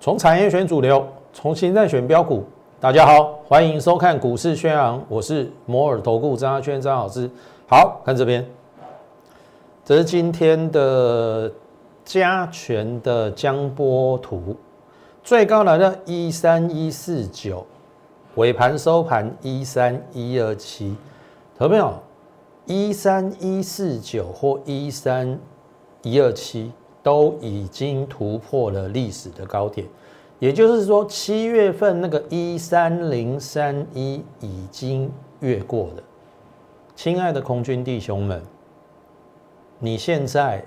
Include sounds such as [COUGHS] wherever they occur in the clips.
从产业选主流，从形态选标股。大家好，欢迎收看股市宣扬，我是摩尔投顾张轩张老师。好看这边，这是今天的加权的江波图，最高来到一三一四九，尾盘收盘一三一二七，有没有？一三一四九或一三一二七都已经突破了历史的高点。也就是说，七月份那个一三零三一已经越过了。亲爱的空军弟兄们，你现在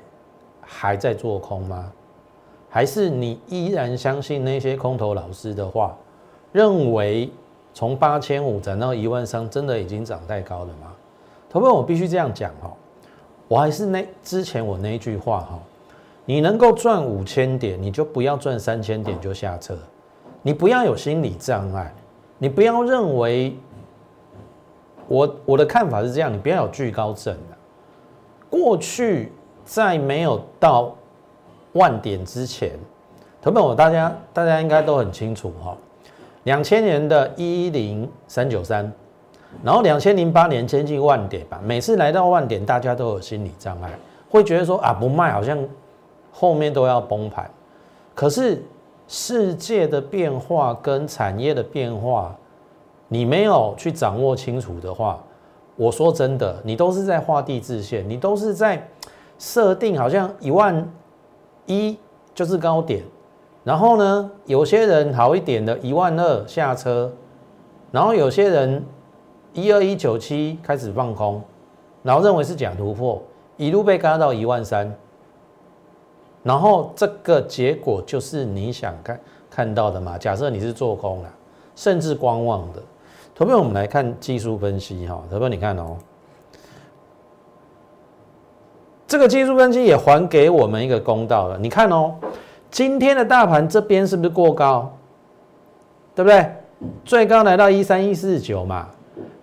还在做空吗？还是你依然相信那些空头老师的话，认为从八千五涨到一万三，真的已经涨太高了吗？投票我必须这样讲哈，我还是那之前我那句话哈。你能够赚五千点，你就不要赚三千点就下车。你不要有心理障碍，你不要认为我我的看法是这样，你不要有惧高症的。过去在没有到万点之前，投本我大家大家应该都很清楚哈。两千年的一零三九三，然后两千零八年接近万点吧，每次来到万点，大家都有心理障碍，会觉得说啊不卖好像。后面都要崩盘，可是世界的变化跟产业的变化，你没有去掌握清楚的话，我说真的，你都是在画地自限，你都是在设定好像一万一就是高点，然后呢，有些人好一点的一万二下车，然后有些人一二一九七开始放空，然后认为是假突破，一路被嘎到一万三。然后这个结果就是你想看看到的嘛？假设你是做空了，甚至观望的。投票我们来看技术分析哈，投票你看哦，这个技术分析也还给我们一个公道了。你看哦，今天的大盘这边是不是过高？对不对？最高来到一三一四九嘛，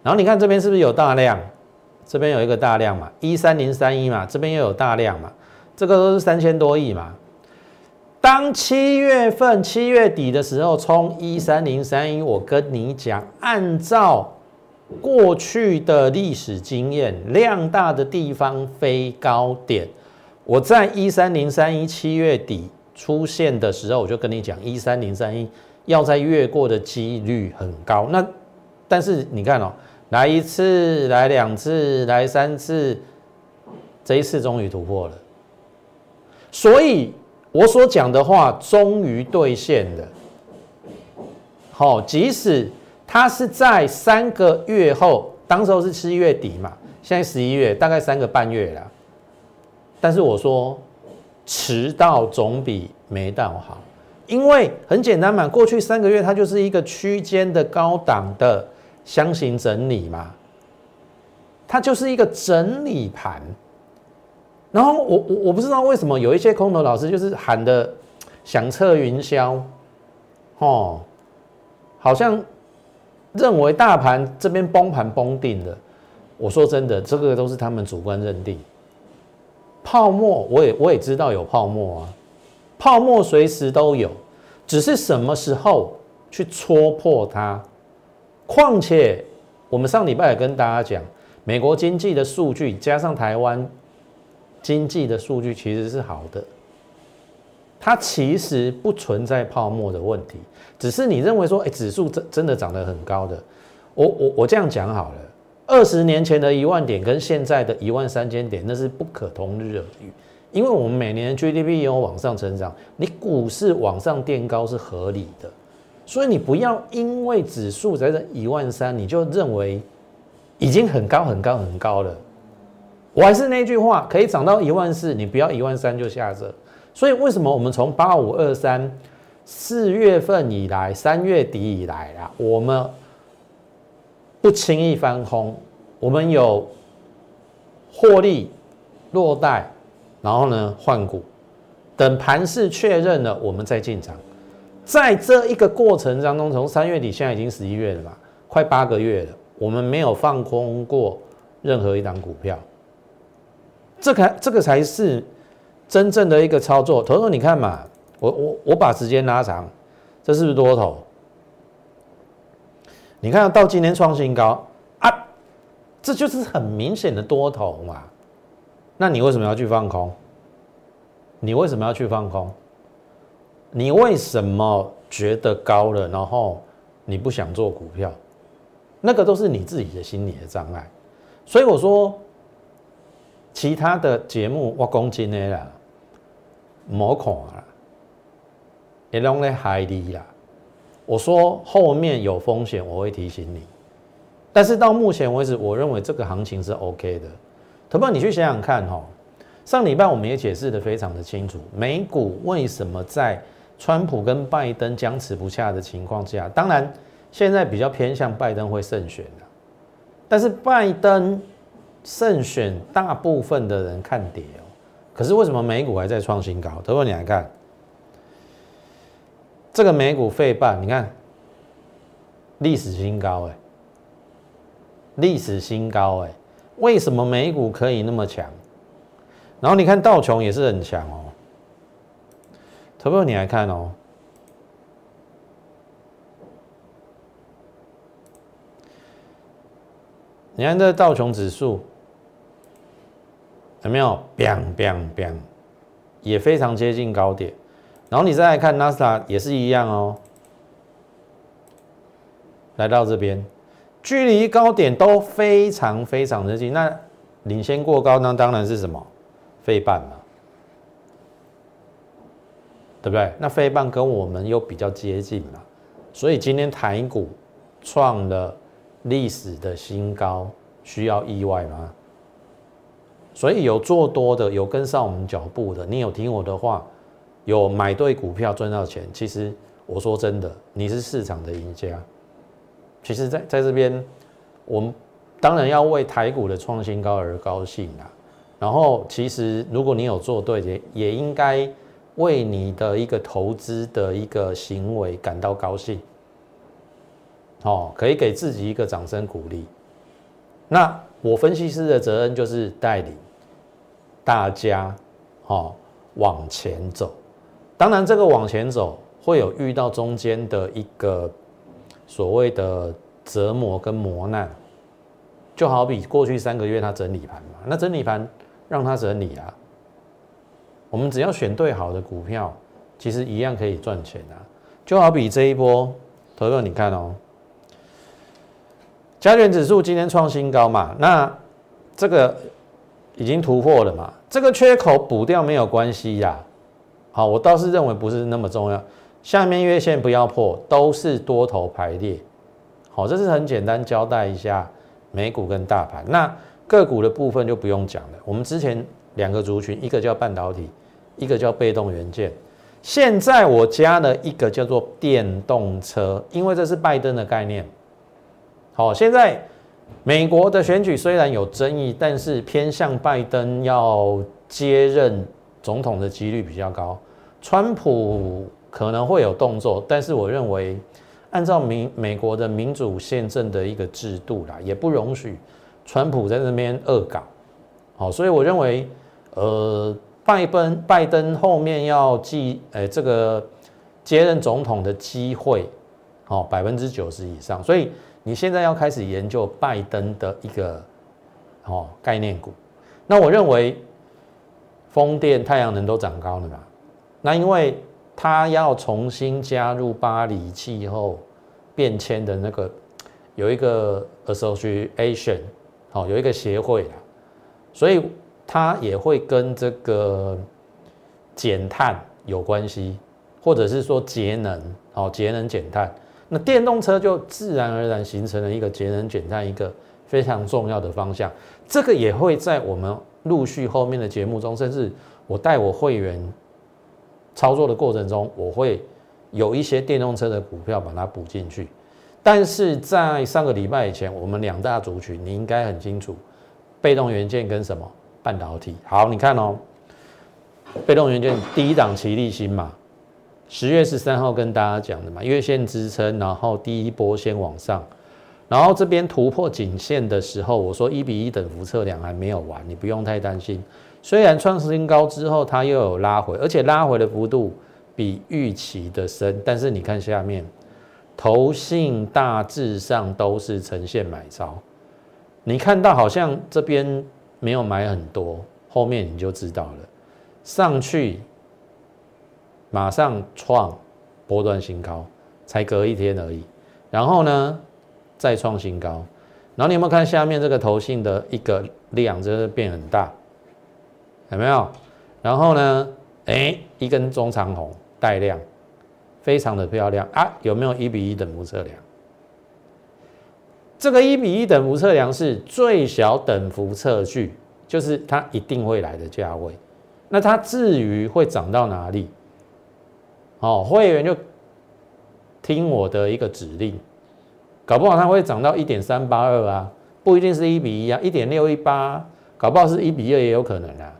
然后你看这边是不是有大量？这边有一个大量嘛，一三零三一嘛，这边又有大量嘛。这个都是三千多亿嘛。当七月份七月底的时候冲一三零三一，我跟你讲，按照过去的历史经验，量大的地方飞高点。我在一三零三一七月底出现的时候，我就跟你讲，一三零三一要在越过的几率很高。那但是你看哦，来一次，来两次，来三次，这一次终于突破了。所以我所讲的话终于兑现了。好，即使它是在三个月后，当时候是七月底嘛，现在十一月，大概三个半月了。但是我说，迟到总比没到好，因为很简单嘛，过去三个月它就是一个区间的高档的箱型整理嘛，它就是一个整理盘。然后我我我不知道为什么有一些空头老师就是喊的响彻云霄，哦，好像认为大盘这边崩盘崩定了。我说真的，这个都是他们主观认定。泡沫我也我也知道有泡沫啊，泡沫随时都有，只是什么时候去戳破它。况且我们上礼拜也跟大家讲，美国经济的数据加上台湾。经济的数据其实是好的，它其实不存在泡沫的问题，只是你认为说，哎，指数真真的涨得很高的。我我我这样讲好了，二十年前的一万点跟现在的一万三千点，那是不可同日而语。因为我们每年 GDP 有往上成长，你股市往上垫高是合理的，所以你不要因为指数在这一万三，你就认为已经很高很高很高了。我还是那句话，可以涨到一万四，你不要一万三就下车。所以为什么我们从八五二三四月份以来，三月底以来啊，我们不轻易翻空，我们有获利落袋，然后呢换股，等盘势确认了，我们再进场。在这一个过程当中，从三月底现在已经十一月了嘛，快八个月了。我们没有放空过任何一档股票，这个这个才是真正的一个操作。投资你看嘛，我我我把时间拉长，这是不是多头？你看到今天创新高啊，这就是很明显的多头嘛。那你为什么要去放空？你为什么要去放空？你为什么觉得高了，然后你不想做股票？那个都是你自己的心理的障碍。所以我说，其他的节目我讲真的啦，莫看啦，也拢在海里啦。我说后面有风险，我会提醒你。但是到目前为止，我认为这个行情是 OK 的。同胞，你去想想看哈，上礼拜我们也解释的非常的清楚，美股为什么在川普跟拜登僵持不下的情况下，当然现在比较偏向拜登会胜选的，但是拜登胜选，大部分的人看跌哦。可是为什么美股还在创新高？同胞，你来看。这个美股费半，你看历史新高哎，历史新高哎，为什么美股可以那么强？然后你看道琼也是很强哦，投票你来看哦，你看这道琼指数有没有？biang biang biang，也非常接近高点。然后你再来看纳斯达也是一样哦，来到这边，距离高点都非常非常的近。那领先过高，那当然是什么？飞半嘛，对不对？那飞半跟我们又比较接近了，所以今天台股创了历史的新高，需要意外吗？所以有做多的，有跟上我们脚步的，你有听我的话。有买对股票赚到钱，其实我说真的，你是市场的赢家。其实，在在这边，我们当然要为台股的创新高而高兴啦。然后，其实如果你有做对，也也应该为你的一个投资的一个行为感到高兴。哦，可以给自己一个掌声鼓励。那我分析师的责任就是带领大家，哦，往前走。当然，这个往前走会有遇到中间的一个所谓的折磨跟磨难，就好比过去三个月它整理盘嘛，那整理盘让它整理啊，我们只要选对好的股票，其实一样可以赚钱啊。就好比这一波，投友你看哦，加权指数今天创新高嘛，那这个已经突破了嘛，这个缺口补掉没有关系呀。好，我倒是认为不是那么重要。下面月线不要破，都是多头排列。好，这是很简单交代一下美股跟大盘。那个股的部分就不用讲了。我们之前两个族群，一个叫半导体，一个叫被动元件。现在我加了一个叫做电动车，因为这是拜登的概念。好，现在美国的选举虽然有争议，但是偏向拜登要接任。总统的几率比较高，川普可能会有动作，但是我认为，按照民美国的民主宪政的一个制度啦，也不容许川普在那边恶搞，好，所以我认为，呃，拜登拜登后面要继诶这个接任总统的机会，哦，百分之九十以上，所以你现在要开始研究拜登的一个哦概念股，那我认为。风电、太阳能都涨高了嘛？那因为他要重新加入巴黎气候变迁的那个有一个 association，好，有一个协会啦，所以它也会跟这个减碳有关系，或者是说节能，好，节能减碳。那电动车就自然而然形成了一个节能减碳一个非常重要的方向。这个也会在我们。陆续后面的节目中，甚至我带我会员操作的过程中，我会有一些电动车的股票把它补进去。但是在上个礼拜以前，我们两大族群你应该很清楚，被动元件跟什么半导体。好，你看哦，被动元件第一档齐立新嘛，十月十三号跟大家讲的嘛，月线支撑，然后第一波先往上，然后这边突破颈线的时候，我说一比一等幅测量还没有完，你不用太担心。虽然创新高之后它又有拉回，而且拉回的幅度比预期的深，但是你看下面，投信大致上都是呈现买超。你看到好像这边没有买很多，后面你就知道了，上去马上创波段新高，才隔一天而已。然后呢，再创新高。然后你有没有看下面这个头信的一个量，真的变很大？有没有？然后呢？哎，一根中长红带量，非常的漂亮啊！有没有一比一等幅测量？这个一比一等幅测量是最小等幅测距，就是它一定会来的价位。那它至于会涨到哪里？哦，会员就听我的一个指令，搞不好它会涨到一点三八二啊，不一定是一比一啊，一点六一八，搞不好是一比二也有可能啊。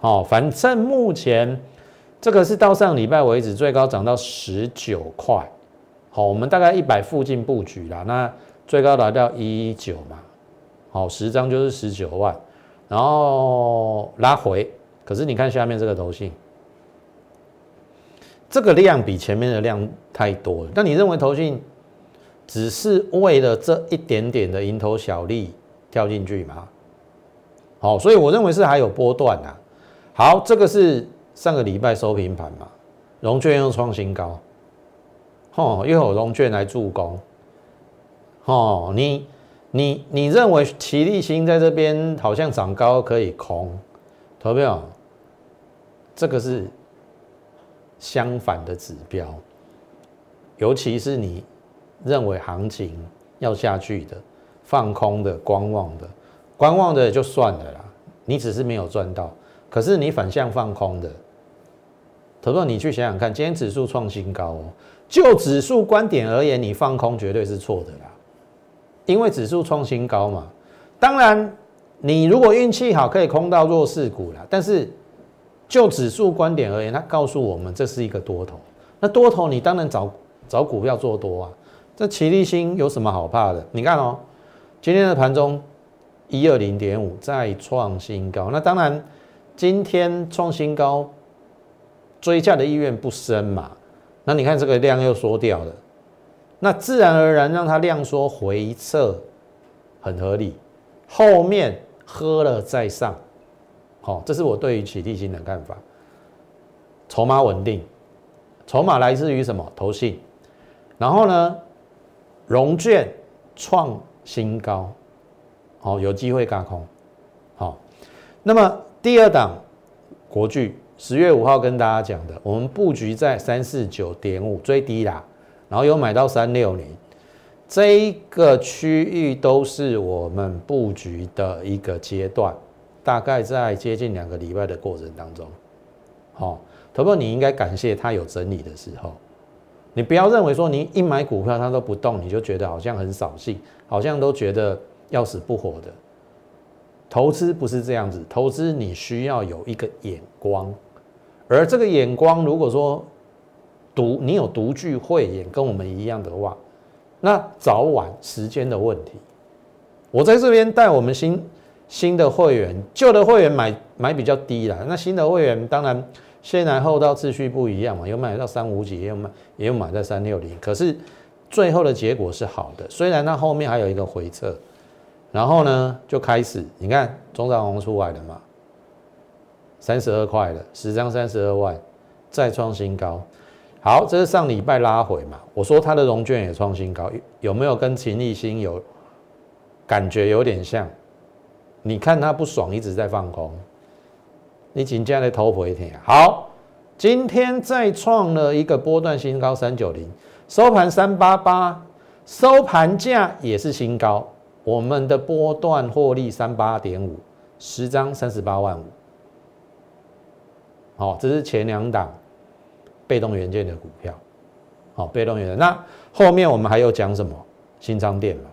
好，反正目前这个是到上礼拜为止最高涨到十九块，好，我们大概一百附近布局啦，那最高来到一九嘛，好，十张就是十九万，然后拉回，可是你看下面这个头信，这个量比前面的量太多了，那你认为头信只是为了这一点点的蝇头小利跳进去吗？好，所以我认为是还有波段啊。好，这个是上个礼拜收平盘嘛，融券又创新高，哦，又有融券来助攻，哦，你你你认为齐力新在这边好像涨高可以空，投票，这个是相反的指标，尤其是你认为行情要下去的，放空的、观望的，观望的就算了啦，你只是没有赚到。可是你反向放空的，投资你去想想看，今天指数创新高哦，就指数观点而言，你放空绝对是错的啦，因为指数创新高嘛。当然，你如果运气好，可以空到弱势股啦。但是就指数观点而言，它告诉我们这是一个多头。那多头你当然找找股票做多啊。这齐力新有什么好怕的？你看哦，今天的盘中一二零点五再创新高，那当然。今天创新高，追价的意愿不深嘛？那你看这个量又缩掉了，那自然而然让它量缩回撤，很合理。后面喝了再上，好，这是我对于起地心的看法。筹码稳定，筹码来自于什么？投信。然后呢，融券创新高，好，有机会轧空。好，那么。第二档国巨，十月五号跟大家讲的，我们布局在三四九点五最低啦，然后有买到三六零，这一个区域都是我们布局的一个阶段，大概在接近两个礼拜的过程当中，好，头哥你应该感谢它有整理的时候，你不要认为说你一买股票它都不动，你就觉得好像很扫兴，好像都觉得要死不活的。投资不是这样子，投资你需要有一个眼光，而这个眼光，如果说独你有独具慧眼，跟我们一样的话，那早晚时间的问题。我在这边带我们新新的会员，旧的会员买买比较低啦，那新的会员当然先来后到次序不一样嘛，有买到三五几，也有买也有买在三六零，可是最后的结果是好的，虽然那后面还有一个回撤。然后呢，就开始，你看中长红出来了嘛，三十二块了，十张三十二万，再创新高。好，这是上礼拜拉回嘛，我说它的融券也创新高，有没有跟秦立新有感觉有点像？你看它不爽，一直在放空，你紧接着偷回天。好，今天再创了一个波段新高三九零，收盘三八八，收盘价也是新高。我们的波段获利三八点五，十张三十八万五。好，这是前两档被动元件的股票。好，被动元件。那后面我们还有讲什么？新章店嘛，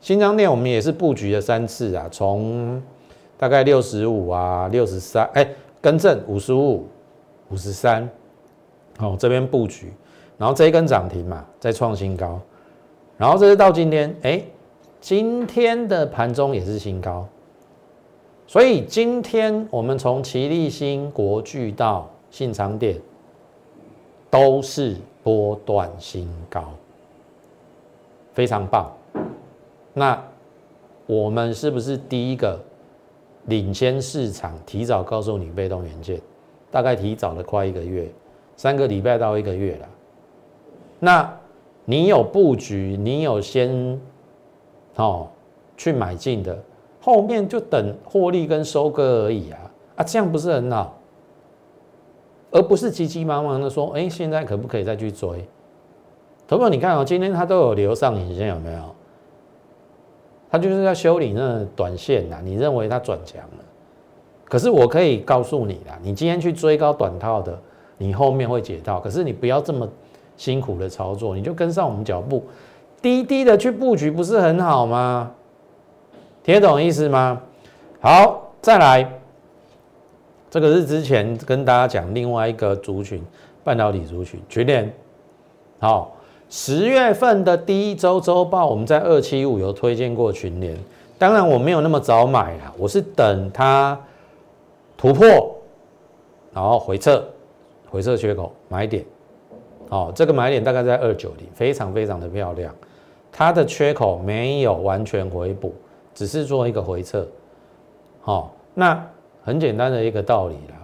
新章店我们也是布局了三次啊，从大概六十五啊，六十三，哎，更正五十五，五十三。好，这边布局，然后这一根涨停嘛，再创新高，然后这是到今天，哎。今天的盘中也是新高，所以今天我们从奇力新、国巨到信昌店，都是波段新高，非常棒。那我们是不是第一个领先市场，提早告诉你被动元件？大概提早了快一个月，三个礼拜到一个月了。那你有布局，你有先。哦，去买进的，后面就等获利跟收割而已啊啊，这样不是很好，而不是急急忙忙的说，哎，现在可不可以再去追？投票你看哦，今天它都有留上影线，有没有？它就是要修理那短线呐，你认为它转强了？可是我可以告诉你啦，你今天去追高短套的，你后面会解套，可是你不要这么辛苦的操作，你就跟上我们脚步。低低的去布局不是很好吗？听懂意思吗？好，再来，这个是之前跟大家讲另外一个族群，半导体族群群联。好，十月份的第一周周报，我们在二七五有推荐过群联，当然我没有那么早买啊，我是等它突破，然后回撤，回撤缺口买点。好，这个买点大概在二九零，非常非常的漂亮。它的缺口没有完全回补，只是做一个回撤，好，那很简单的一个道理啦。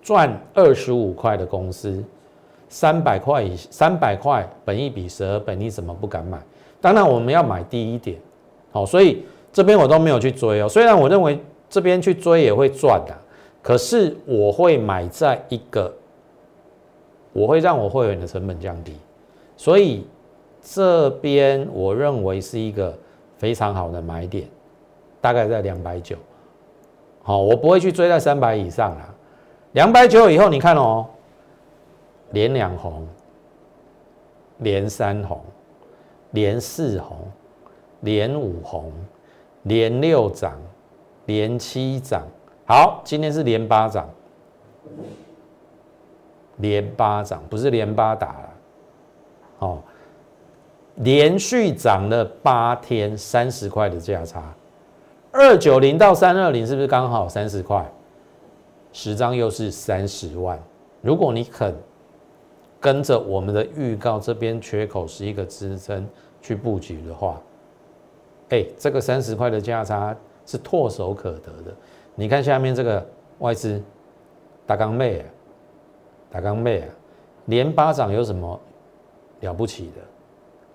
赚二十五块的公司，三百块以三百块，本一比十二倍，你怎么不敢买？当然我们要买低一点，好，所以这边我都没有去追哦。虽然我认为这边去追也会赚的，可是我会买在一个，我会让我会员的成本降低，所以。这边我认为是一个非常好的买点，大概在两百九。好，我不会去追在三百以上啦。两百九以后，你看哦，连两红，连三红，连四红，连五红，连六涨，连七涨。好，今天是连八涨，连八涨不是连八打了，哦。连续涨了八天，三十块的价差，二九零到三二零是不是刚好三十块？十张又是三十万。如果你肯跟着我们的预告，这边缺口是一个支撑去布局的话，哎，这个三十块的价差是唾手可得的。你看下面这个外资大钢妹啊，打钢妹啊，连八涨有什么了不起的？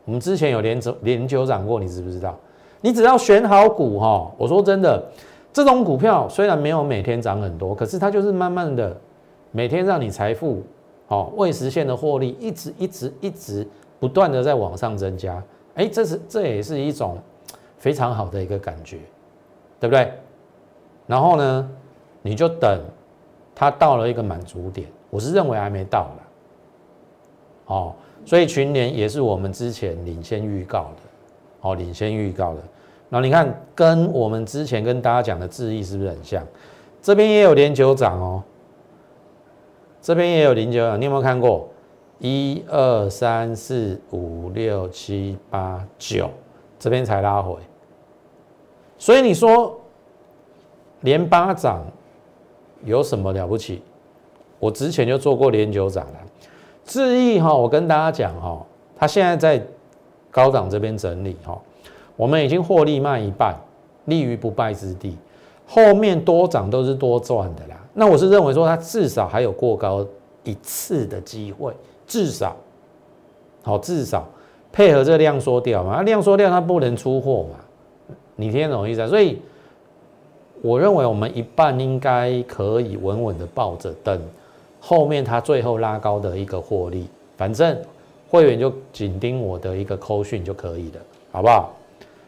我们之前有连九连九涨过，你知不知道？你只要选好股哈，我说真的，这种股票虽然没有每天涨很多，可是它就是慢慢的每天让你财富好未实现的获利，一直一直一直不断的在往上增加。哎，这是这也是一种非常好的一个感觉，对不对？然后呢，你就等它到了一个满足点，我是认为还没到了，哦。所以群联也是我们之前领先预告的，哦，领先预告的。然后你看，跟我们之前跟大家讲的智毅是不是很像？这边也有连九涨哦，这边也有零九涨，你有没有看过？一二三四五六七八九，这边才拉回。所以你说连八涨有什么了不起？我之前就做过连九涨了。智毅哈，我跟大家讲哈，它现在在高档这边整理哈，我们已经获利卖一半，立于不败之地，后面多涨都是多赚的啦。那我是认为说，它至少还有过高一次的机会，至少，好，至少配合这量缩掉嘛，量缩掉它不能出货嘛，你听懂意思？所以我认为我们一半应该可以稳稳的抱着等。后面它最后拉高的一个获利，反正会员就紧盯我的一个扣讯就可以了，好不好？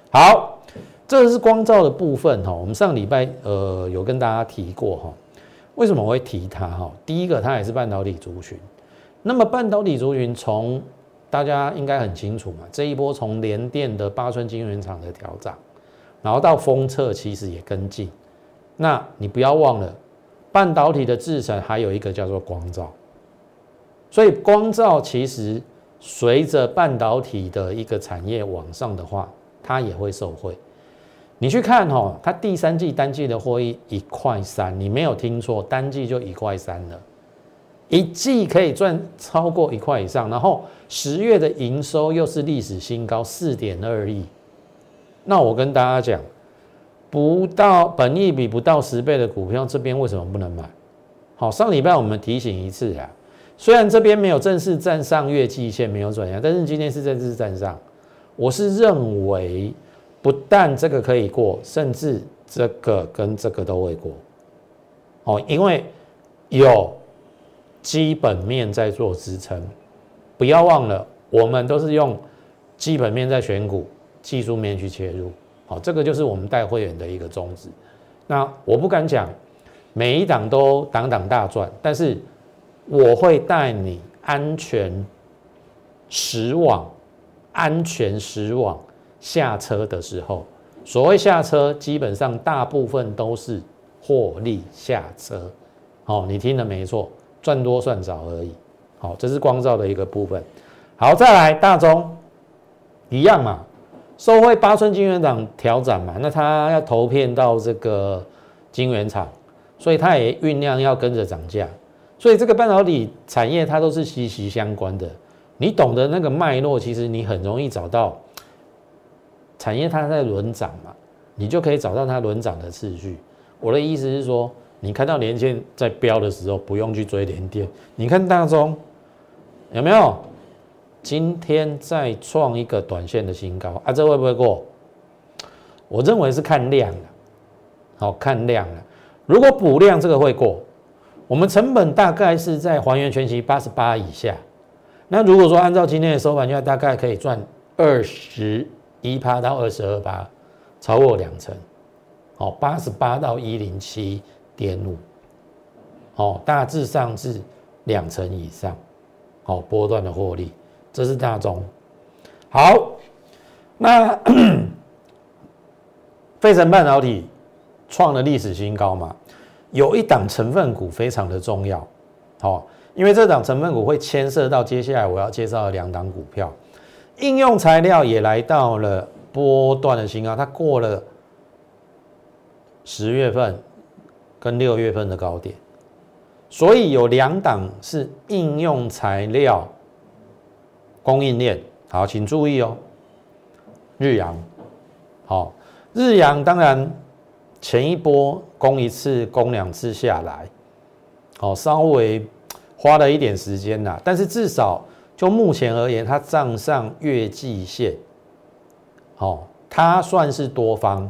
好，这是光照的部分哈。我们上礼拜呃有跟大家提过哈，为什么我会提它哈？第一个，它也是半导体族群。那么半导体族群从大家应该很清楚嘛，这一波从联电的八寸晶圆厂的调涨，然后到封测其实也跟进。那你不要忘了。半导体的制成还有一个叫做光照，所以光照其实随着半导体的一个产业往上的话，它也会受惠。你去看哦，它第三季单季的获益一块三，你没有听错，单季就一块三了，一季可以赚超过一块以上，然后十月的营收又是历史新高四点二亿。那我跟大家讲，不到本益比不到十倍的股票，这边为什么不能买？好，上礼拜我们提醒一次啊，虽然这边没有正式站上月季线，没有转向，但是今天是正式站上。我是认为，不但这个可以过，甚至这个跟这个都会过。哦，因为有基本面在做支撑，不要忘了，我们都是用基本面在选股，技术面去切入。好，这个就是我们带会员的一个宗旨。那我不敢讲。每一档都档档大赚，但是我会带你安全驶往安全驶往下车的时候，所谓下车，基本上大部分都是获利下车。好，你听的没错，赚多算少而已。好，这是光照的一个部分。好，再来大中一样嘛，收回八寸金圆厂调整嘛，那他要投片到这个金圆厂。所以它也酝酿要跟着涨价，所以这个半导体产业它都是息息相关的。你懂得那个脉络，其实你很容易找到产业它在轮涨嘛，你就可以找到它轮涨的次序。我的意思是说，你看到连线在飙的时候，不用去追连电。你看大中有没有今天再创一个短线的新高啊？这会不会过？我认为是看量的，好看量的。如果补量这个会过，我们成本大概是在还原全息八十八以下。那如果说按照今天的收盘价，大概可以赚二十一趴到二十二趴，超过两成。好，八十八到一零七点五，好，大致上是两成以上。好，波段的获利，这是大中。好，那 [COUGHS] 费城半导体。创了历史新高嘛？有一档成分股非常的重要，好，因为这档成分股会牵涉到接下来我要介绍的两档股票，应用材料也来到了波段的新高，它过了十月份跟六月份的高点，所以有两档是应用材料供应链，好，请注意哦，日阳，好，日阳当然。前一波攻一次、攻两次下来，哦，稍微花了一点时间呐。但是至少就目前而言，它账上月季线，哦，它算是多方，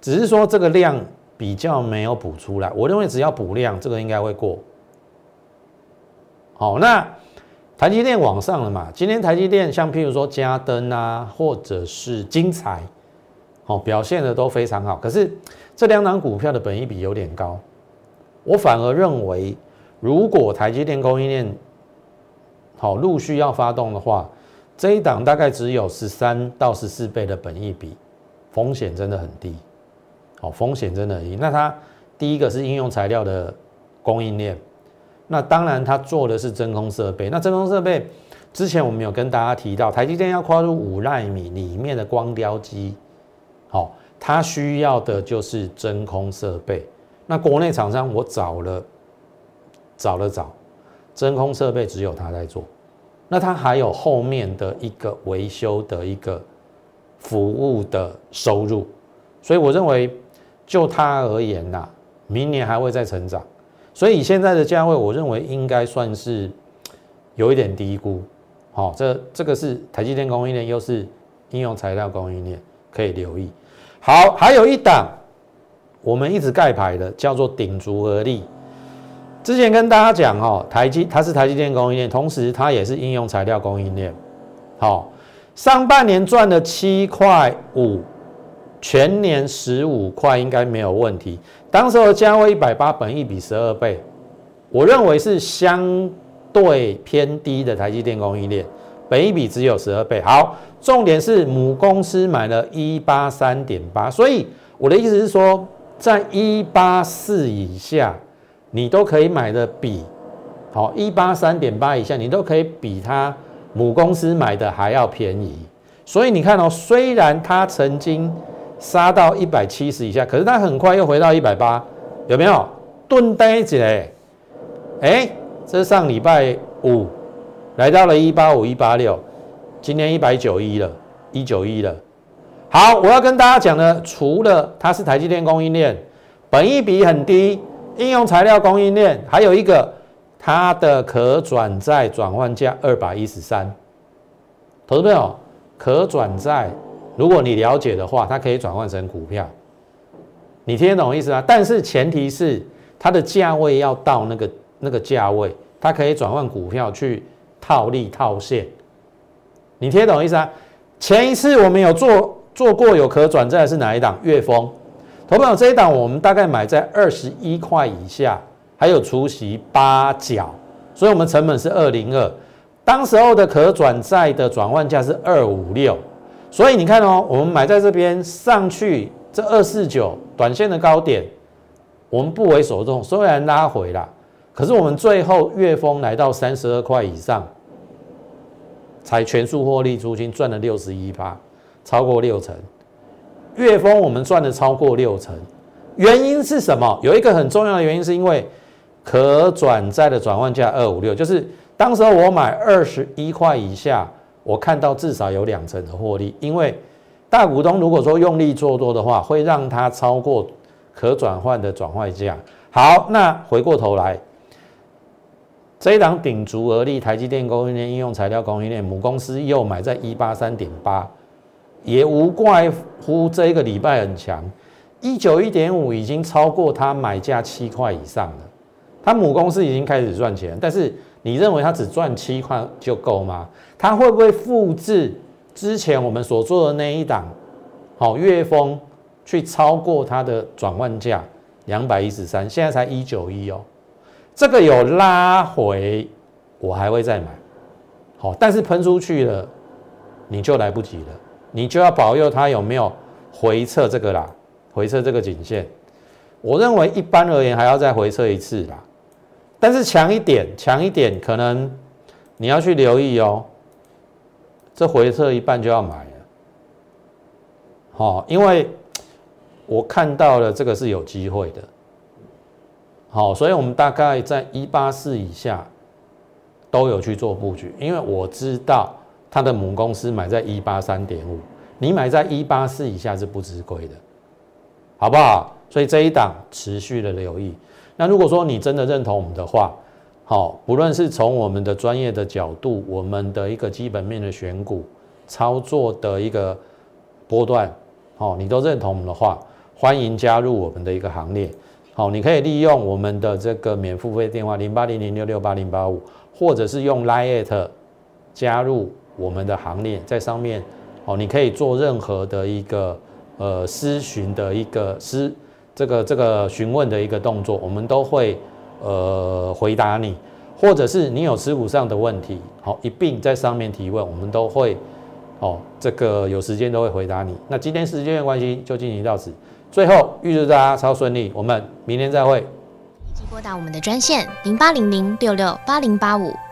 只是说这个量比较没有补出来。我认为只要补量，这个应该会过。好，那台积电往上了嘛？今天台积电像譬如说嘉登啊，或者是精彩，哦，表现的都非常好。可是。这两档股票的本益比有点高，我反而认为，如果台积电供应链好陆续要发动的话，这一档大概只有十三到十四倍的本益比，风险真的很低，好，风险真的很低。那它第一个是应用材料的供应链，那当然它做的是真空设备，那真空设备之前我们有跟大家提到，台积电要跨入五纳米里面的光雕机，好。它需要的就是真空设备。那国内厂商我找了，找了找，真空设备只有他在做。那他还有后面的一个维修的一个服务的收入，所以我认为就他而言呐，明年还会再成长。所以现在的价位，我认为应该算是有一点低估。好，这这个是台积电供应链，又是应用材料供应链，可以留意。好，还有一档，我们一直盖牌的叫做鼎足合力。之前跟大家讲哦，台积它是台积电供应链，同时它也是应用材料供应链。好，上半年赚了七块五，全年十五块应该没有问题。当时的价位一百八，本益比十二倍，我认为是相对偏低的台积电供应链。本一比只有十二倍，好，重点是母公司买了一八三点八，所以我的意思是说，在一八四以下，你都可以买的比好一八三点八以下，你都可以比它母公司买的还要便宜，所以你看哦，虽然它曾经杀到一百七十以下，可是它很快又回到一百八，有没有？钝呆子嘞？哎，这上礼拜五来到了一八五一八六，今天一百九一了，一九一了。好，我要跟大家讲的，除了它是台积电供应链，本益比很低，应用材料供应链，还有一个它的可转债转换价二百一十三。投资朋友，可转债，如果你了解的话，它可以转换成股票，你听得懂意思吗？但是前提是它的价位要到那个那个价位，它可以转换股票去套利套现，你听得懂意思啊？前一次我们有做。做过有可转债是哪一档？月丰，投朋友这一档我们大概买在二十一块以下，还有除息八角，所以我们成本是二零二，当时候的可转债的转换价是二五六，所以你看哦，我们买在这边上去这二四九短线的高点，我们不为所动，虽然拉回了，可是我们最后月丰来到三十二块以上，才全数获利出清，赚了六十一趴。超过六成，月丰我们赚的超过六成，原因是什么？有一个很重要的原因，是因为可转债的转换价二五六，就是当时候我买二十一块以下，我看到至少有两成的获利，因为大股东如果说用力做多的话，会让它超过可转换的转换价。好，那回过头来，这一档顶足而立，台积电供应链应用材料供应链母公司又买在一八三点八。也无怪乎这一个礼拜很强，一九一点五已经超过它买价七块以上了。它母公司已经开始赚钱，但是你认为它只赚七块就够吗？它会不会复制之前我们所做的那一档好月丰去超过它的转换价两百一十三？现在才一九一哦，这个有拉回，我还会再买。好，但是喷出去了，你就来不及了。你就要保佑它有没有回撤这个啦，回撤这个颈线。我认为一般而言还要再回撤一次啦，但是强一点，强一点，可能你要去留意哦。这回撤一半就要买了，好，因为我看到了这个是有机会的，好，所以我们大概在一八四以下都有去做布局，因为我知道。它的母公司买在一八三点五，你买在一八四以下是不值亏的，好不好？所以这一档持续的留意。那如果说你真的认同我们的话，好，不论是从我们的专业的角度，我们的一个基本面的选股操作的一个波段，好，你都认同我们的话，欢迎加入我们的一个行列。好，你可以利用我们的这个免付费电话零八零零六六八零八五，或者是用 Line 加入。我们的行列在上面，哦，你可以做任何的一个呃咨询的一个咨这个这个询问的一个动作，我们都会呃回答你，或者是你有持股上的问题，好一并在上面提问，我们都会哦这个有时间都会回答你。那今天时间的关系就进行到此，最后预祝大家超顺利，我们明天再会。即拨打我们的专线零八零零六六八零八五。